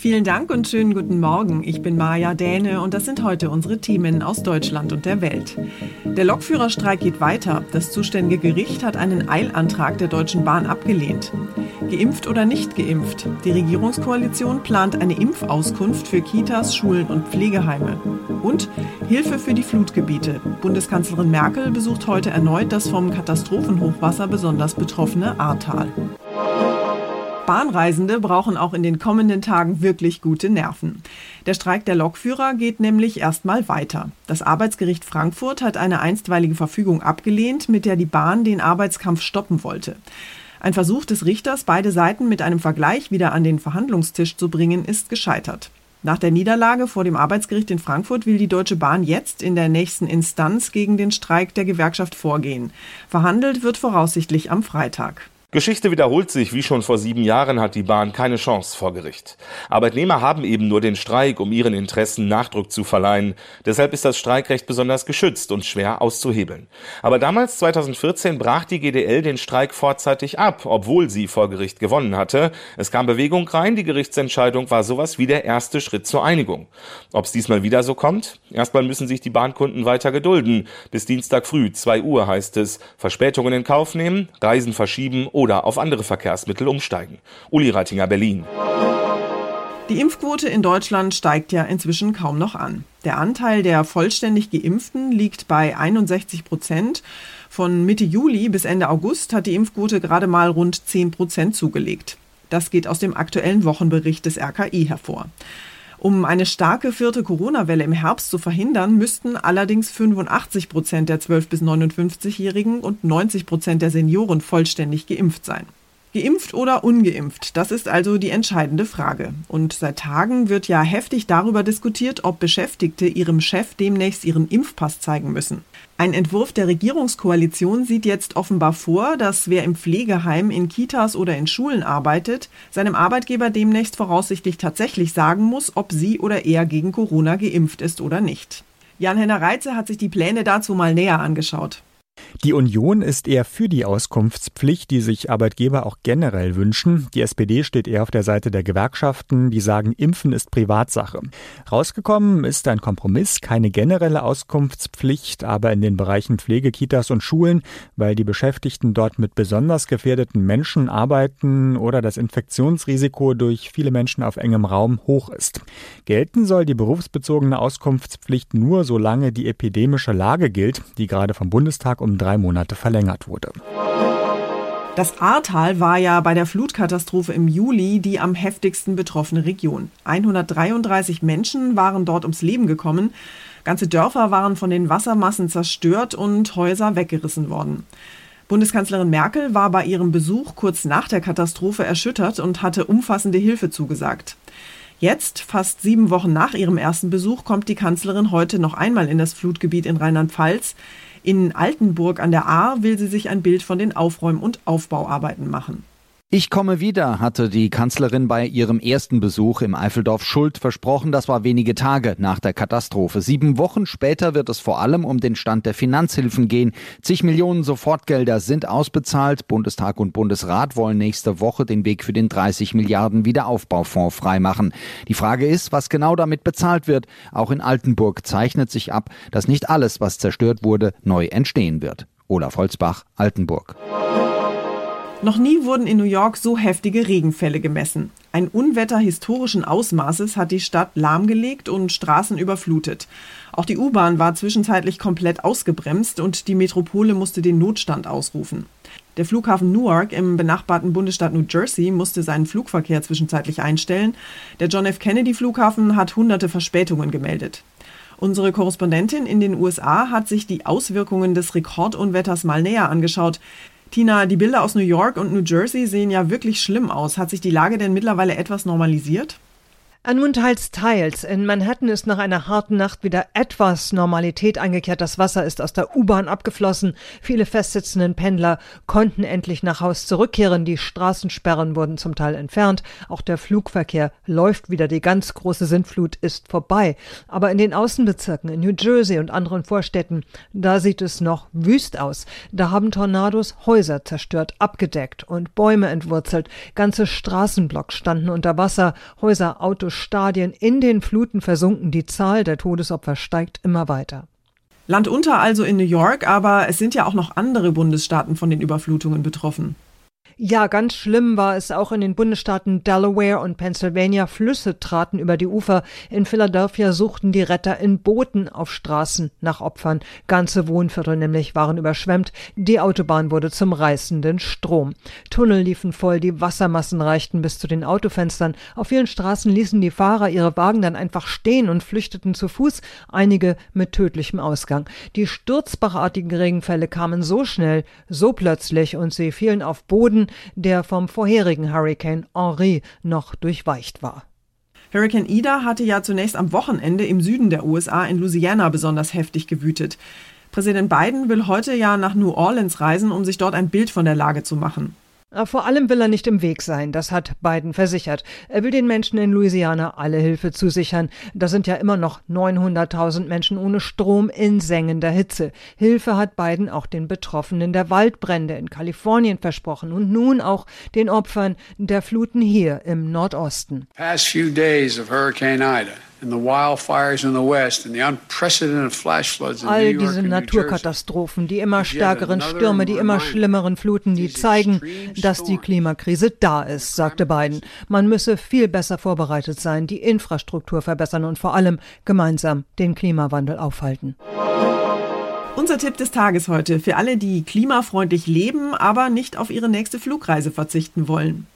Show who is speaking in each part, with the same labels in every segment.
Speaker 1: Vielen Dank und schönen guten Morgen. Ich bin Maja Däne und das sind heute unsere Themen aus Deutschland und der Welt. Der Lokführerstreik geht weiter. Das zuständige Gericht hat einen Eilantrag der Deutschen Bahn abgelehnt. Geimpft oder nicht geimpft? Die Regierungskoalition plant eine Impfauskunft für Kitas, Schulen und Pflegeheime. Und Hilfe für die Flutgebiete. Bundeskanzlerin Merkel besucht heute erneut das vom Katastrophenhochwasser besonders betroffene Ahrtal. Bahnreisende brauchen auch in den kommenden Tagen wirklich gute Nerven. Der Streik der Lokführer geht nämlich erstmal weiter. Das Arbeitsgericht Frankfurt hat eine einstweilige Verfügung abgelehnt, mit der die Bahn den Arbeitskampf stoppen wollte. Ein Versuch des Richters, beide Seiten mit einem Vergleich wieder an den Verhandlungstisch zu bringen, ist gescheitert. Nach der Niederlage vor dem Arbeitsgericht in Frankfurt will die Deutsche Bahn jetzt in der nächsten Instanz gegen den Streik der Gewerkschaft vorgehen. Verhandelt wird voraussichtlich am Freitag.
Speaker 2: Geschichte wiederholt sich, wie schon vor sieben Jahren hat die Bahn keine Chance vor Gericht. Arbeitnehmer haben eben nur den Streik, um ihren Interessen Nachdruck zu verleihen. Deshalb ist das Streikrecht besonders geschützt und schwer auszuhebeln. Aber damals, 2014, brach die GDL den Streik vorzeitig ab, obwohl sie vor Gericht gewonnen hatte. Es kam Bewegung rein, die Gerichtsentscheidung war sowas wie der erste Schritt zur Einigung. Ob es diesmal wieder so kommt? Erstmal müssen sich die Bahnkunden weiter gedulden. Bis Dienstag früh, 2 Uhr heißt es, Verspätungen in Kauf nehmen, Reisen verschieben oder auf andere Verkehrsmittel umsteigen. Uli Reitinger, Berlin.
Speaker 1: Die Impfquote in Deutschland steigt ja inzwischen kaum noch an. Der Anteil der vollständig Geimpften liegt bei 61 Prozent. Von Mitte Juli bis Ende August hat die Impfquote gerade mal rund 10 Prozent zugelegt. Das geht aus dem aktuellen Wochenbericht des RKI hervor. Um eine starke vierte Corona-Welle im Herbst zu verhindern, müssten allerdings 85 Prozent der 12- bis 59-Jährigen und 90 Prozent der Senioren vollständig geimpft sein. Geimpft oder ungeimpft, das ist also die entscheidende Frage. Und seit Tagen wird ja heftig darüber diskutiert, ob Beschäftigte ihrem Chef demnächst ihren Impfpass zeigen müssen. Ein Entwurf der Regierungskoalition sieht jetzt offenbar vor, dass wer im Pflegeheim, in Kitas oder in Schulen arbeitet, seinem Arbeitgeber demnächst voraussichtlich tatsächlich sagen muss, ob sie oder er gegen Corona geimpft ist oder nicht. Jan-Henner Reitze hat sich die Pläne dazu mal näher angeschaut.
Speaker 3: Die Union ist eher für die Auskunftspflicht, die sich Arbeitgeber auch generell wünschen. Die SPD steht eher auf der Seite der Gewerkschaften, die sagen, Impfen ist Privatsache. Rausgekommen ist ein Kompromiss, keine generelle Auskunftspflicht, aber in den Bereichen Pflege, Kitas und Schulen, weil die Beschäftigten dort mit besonders gefährdeten Menschen arbeiten oder das Infektionsrisiko durch viele Menschen auf engem Raum hoch ist. Gelten soll die berufsbezogene Auskunftspflicht nur, solange die epidemische Lage gilt, die gerade vom Bundestag um drei Monate verlängert wurde.
Speaker 1: Das Ahrtal war ja bei der Flutkatastrophe im Juli die am heftigsten betroffene Region. 133 Menschen waren dort ums Leben gekommen. Ganze Dörfer waren von den Wassermassen zerstört und Häuser weggerissen worden. Bundeskanzlerin Merkel war bei ihrem Besuch kurz nach der Katastrophe erschüttert und hatte umfassende Hilfe zugesagt. Jetzt, fast sieben Wochen nach ihrem ersten Besuch, kommt die Kanzlerin heute noch einmal in das Flutgebiet in Rheinland-Pfalz. In Altenburg an der Ahr will sie sich ein Bild von den Aufräum- und Aufbauarbeiten machen.
Speaker 4: Ich komme wieder, hatte die Kanzlerin bei ihrem ersten Besuch im Eifeldorf Schuld versprochen. Das war wenige Tage nach der Katastrophe. Sieben Wochen später wird es vor allem um den Stand der Finanzhilfen gehen. Zig Millionen Sofortgelder sind ausbezahlt. Bundestag und Bundesrat wollen nächste Woche den Weg für den 30 Milliarden Wiederaufbaufonds freimachen. Die Frage ist, was genau damit bezahlt wird. Auch in Altenburg zeichnet sich ab, dass nicht alles, was zerstört wurde, neu entstehen wird. Olaf Holzbach, Altenburg.
Speaker 1: Noch nie wurden in New York so heftige Regenfälle gemessen. Ein Unwetter historischen Ausmaßes hat die Stadt lahmgelegt und Straßen überflutet. Auch die U-Bahn war zwischenzeitlich komplett ausgebremst und die Metropole musste den Notstand ausrufen. Der Flughafen Newark im benachbarten Bundesstaat New Jersey musste seinen Flugverkehr zwischenzeitlich einstellen. Der John F. Kennedy Flughafen hat hunderte Verspätungen gemeldet. Unsere Korrespondentin in den USA hat sich die Auswirkungen des Rekordunwetters mal näher angeschaut. Tina, die Bilder aus New York und New Jersey sehen ja wirklich schlimm aus. Hat sich die Lage denn mittlerweile etwas normalisiert?
Speaker 5: Nun teils, teils. In Manhattan ist nach einer harten Nacht wieder etwas Normalität eingekehrt. Das Wasser ist aus der U-Bahn abgeflossen. Viele festsitzenden Pendler konnten endlich nach Haus zurückkehren. Die Straßensperren wurden zum Teil entfernt. Auch der Flugverkehr läuft wieder. Die ganz große Sintflut ist vorbei. Aber in den Außenbezirken, in New Jersey und anderen Vorstädten, da sieht es noch wüst aus. Da haben Tornados Häuser zerstört, abgedeckt und Bäume entwurzelt. Ganze Straßenblocks standen unter Wasser. Häuser, Autos, Stadien in den Fluten versunken. Die Zahl der Todesopfer steigt immer weiter.
Speaker 1: Land unter also in New York, aber es sind ja auch noch andere Bundesstaaten von den Überflutungen betroffen.
Speaker 5: Ja, ganz schlimm war es auch in den Bundesstaaten Delaware und Pennsylvania. Flüsse traten über die Ufer. In Philadelphia suchten die Retter in Booten auf Straßen nach Opfern. Ganze Wohnviertel nämlich waren überschwemmt. Die Autobahn wurde zum reißenden Strom. Tunnel liefen voll, die Wassermassen reichten bis zu den Autofenstern. Auf vielen Straßen ließen die Fahrer ihre Wagen dann einfach stehen und flüchteten zu Fuß, einige mit tödlichem Ausgang. Die sturzbachartigen Regenfälle kamen so schnell, so plötzlich und sie fielen auf Boden, der vom vorherigen Hurricane Henri noch durchweicht war.
Speaker 1: Hurricane Ida hatte ja zunächst am Wochenende im Süden der USA in Louisiana besonders heftig gewütet. Präsident Biden will heute ja nach New Orleans reisen, um sich dort ein Bild von der Lage zu machen.
Speaker 5: Vor allem will er nicht im Weg sein, das hat Biden versichert. Er will den Menschen in Louisiana alle Hilfe zusichern. Da sind ja immer noch 900.000 Menschen ohne Strom in sengender Hitze. Hilfe hat Biden auch den Betroffenen der Waldbrände in Kalifornien versprochen und nun auch den Opfern der Fluten hier im Nordosten.
Speaker 6: Past few days of Hurricane Ida
Speaker 5: All diese Naturkatastrophen, die immer stärkeren Stürme, die immer schlimmeren Fluten, die zeigen, dass die Klimakrise da ist, sagte Biden. Man müsse viel besser vorbereitet sein, die Infrastruktur verbessern und vor allem gemeinsam den Klimawandel aufhalten.
Speaker 1: Unser Tipp des Tages heute für alle, die klimafreundlich leben, aber nicht auf ihre nächste Flugreise verzichten wollen.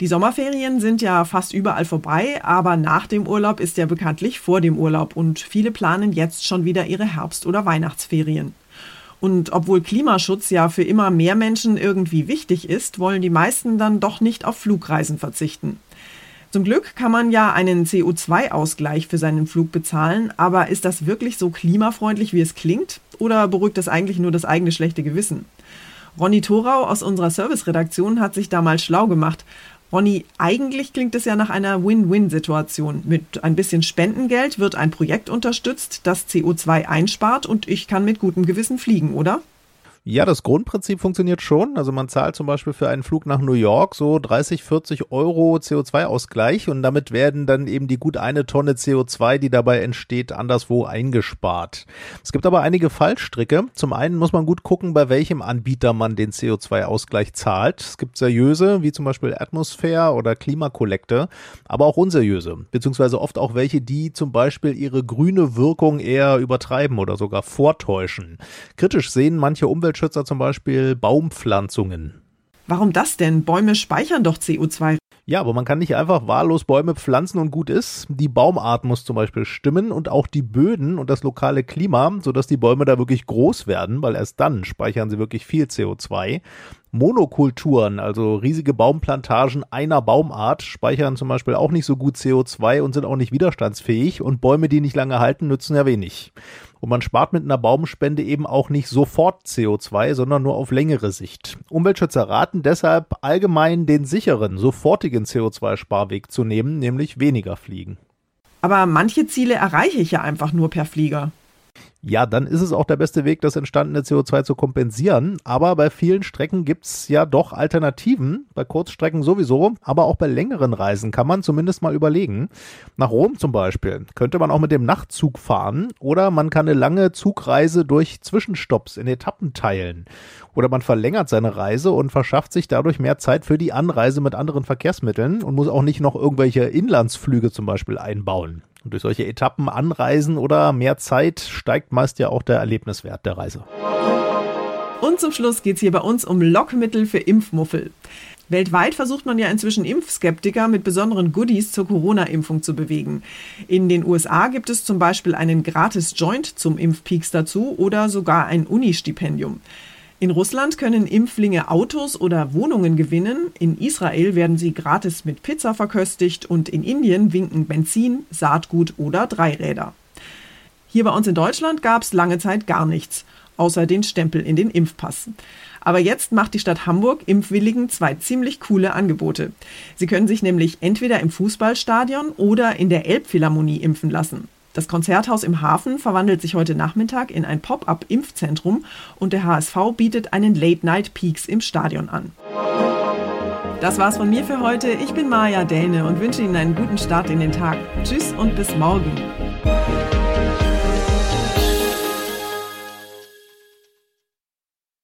Speaker 1: Die Sommerferien sind ja fast überall vorbei, aber nach dem Urlaub ist ja bekanntlich vor dem Urlaub und viele planen jetzt schon wieder ihre Herbst- oder Weihnachtsferien. Und obwohl Klimaschutz ja für immer mehr Menschen irgendwie wichtig ist, wollen die meisten dann doch nicht auf Flugreisen verzichten. Zum Glück kann man ja einen CO2-Ausgleich für seinen Flug bezahlen, aber ist das wirklich so klimafreundlich, wie es klingt? Oder beruhigt das eigentlich nur das eigene schlechte Gewissen? Ronny Thorau aus unserer Serviceredaktion hat sich da mal schlau gemacht Ronny, eigentlich klingt es ja nach einer Win-Win-Situation. Mit ein bisschen Spendengeld wird ein Projekt unterstützt, das CO2 einspart und ich kann mit gutem Gewissen fliegen, oder?
Speaker 7: Ja, das Grundprinzip funktioniert schon. Also man zahlt zum Beispiel für einen Flug nach New York so 30, 40 Euro CO2-Ausgleich und damit werden dann eben die gut eine Tonne CO2, die dabei entsteht, anderswo eingespart. Es gibt aber einige Fallstricke. Zum einen muss man gut gucken, bei welchem Anbieter man den CO2-Ausgleich zahlt. Es gibt seriöse, wie zum Beispiel Atmosphäre oder Klimakollekte, aber auch unseriöse, beziehungsweise oft auch welche, die zum Beispiel ihre grüne Wirkung eher übertreiben oder sogar vortäuschen. Kritisch sehen manche Umwelt Umweltschützer zum Beispiel Baumpflanzungen.
Speaker 1: Warum das denn? Bäume speichern doch CO2.
Speaker 7: Ja, aber man kann nicht einfach wahllos Bäume pflanzen und gut ist. Die Baumart muss zum Beispiel stimmen und auch die Böden und das lokale Klima, sodass die Bäume da wirklich groß werden, weil erst dann speichern sie wirklich viel CO2. Monokulturen, also riesige Baumplantagen einer Baumart, speichern zum Beispiel auch nicht so gut CO2 und sind auch nicht widerstandsfähig und Bäume, die nicht lange halten, nützen ja wenig. Und man spart mit einer Baumspende eben auch nicht sofort CO2, sondern nur auf längere Sicht. Umweltschützer raten deshalb allgemein den sicheren, sofortigen CO2-Sparweg zu nehmen, nämlich weniger fliegen.
Speaker 1: Aber manche Ziele erreiche ich ja einfach nur per Flieger
Speaker 7: ja, dann ist es auch der beste Weg, das entstandene CO2 zu kompensieren. Aber bei vielen Strecken gibt's ja doch Alternativen. Bei Kurzstrecken sowieso, aber auch bei längeren Reisen kann man zumindest mal überlegen. Nach Rom zum Beispiel könnte man auch mit dem Nachtzug fahren oder man kann eine lange Zugreise durch Zwischenstopps in Etappen teilen. Oder man verlängert seine Reise und verschafft sich dadurch mehr Zeit für die Anreise mit anderen Verkehrsmitteln und muss auch nicht noch irgendwelche Inlandsflüge zum Beispiel einbauen. Und durch solche Etappen anreisen oder mehr Zeit steigt meist ja auch der Erlebniswert der Reise.
Speaker 1: Und zum Schluss geht es hier bei uns um Lockmittel für Impfmuffel. Weltweit versucht man ja inzwischen Impfskeptiker mit besonderen Goodies zur Corona-Impfung zu bewegen. In den USA gibt es zum Beispiel einen gratis Joint zum Impfpeaks dazu oder sogar ein Uni-Stipendium. In Russland können Impflinge Autos oder Wohnungen gewinnen, in Israel werden sie gratis mit Pizza verköstigt und in Indien winken Benzin, Saatgut oder Dreiräder. Hier bei uns in Deutschland gab es lange Zeit gar nichts, außer den Stempel in den Impfpass. Aber jetzt macht die Stadt Hamburg Impfwilligen zwei ziemlich coole Angebote. Sie können sich nämlich entweder im Fußballstadion oder in der Elbphilharmonie impfen lassen. Das Konzerthaus im Hafen verwandelt sich heute Nachmittag in ein Pop-up-Impfzentrum und der HSV bietet einen Late-Night-Peaks im Stadion an. Das war's von mir für heute. Ich bin Maja Däne und wünsche Ihnen einen guten Start in den Tag. Tschüss und bis morgen.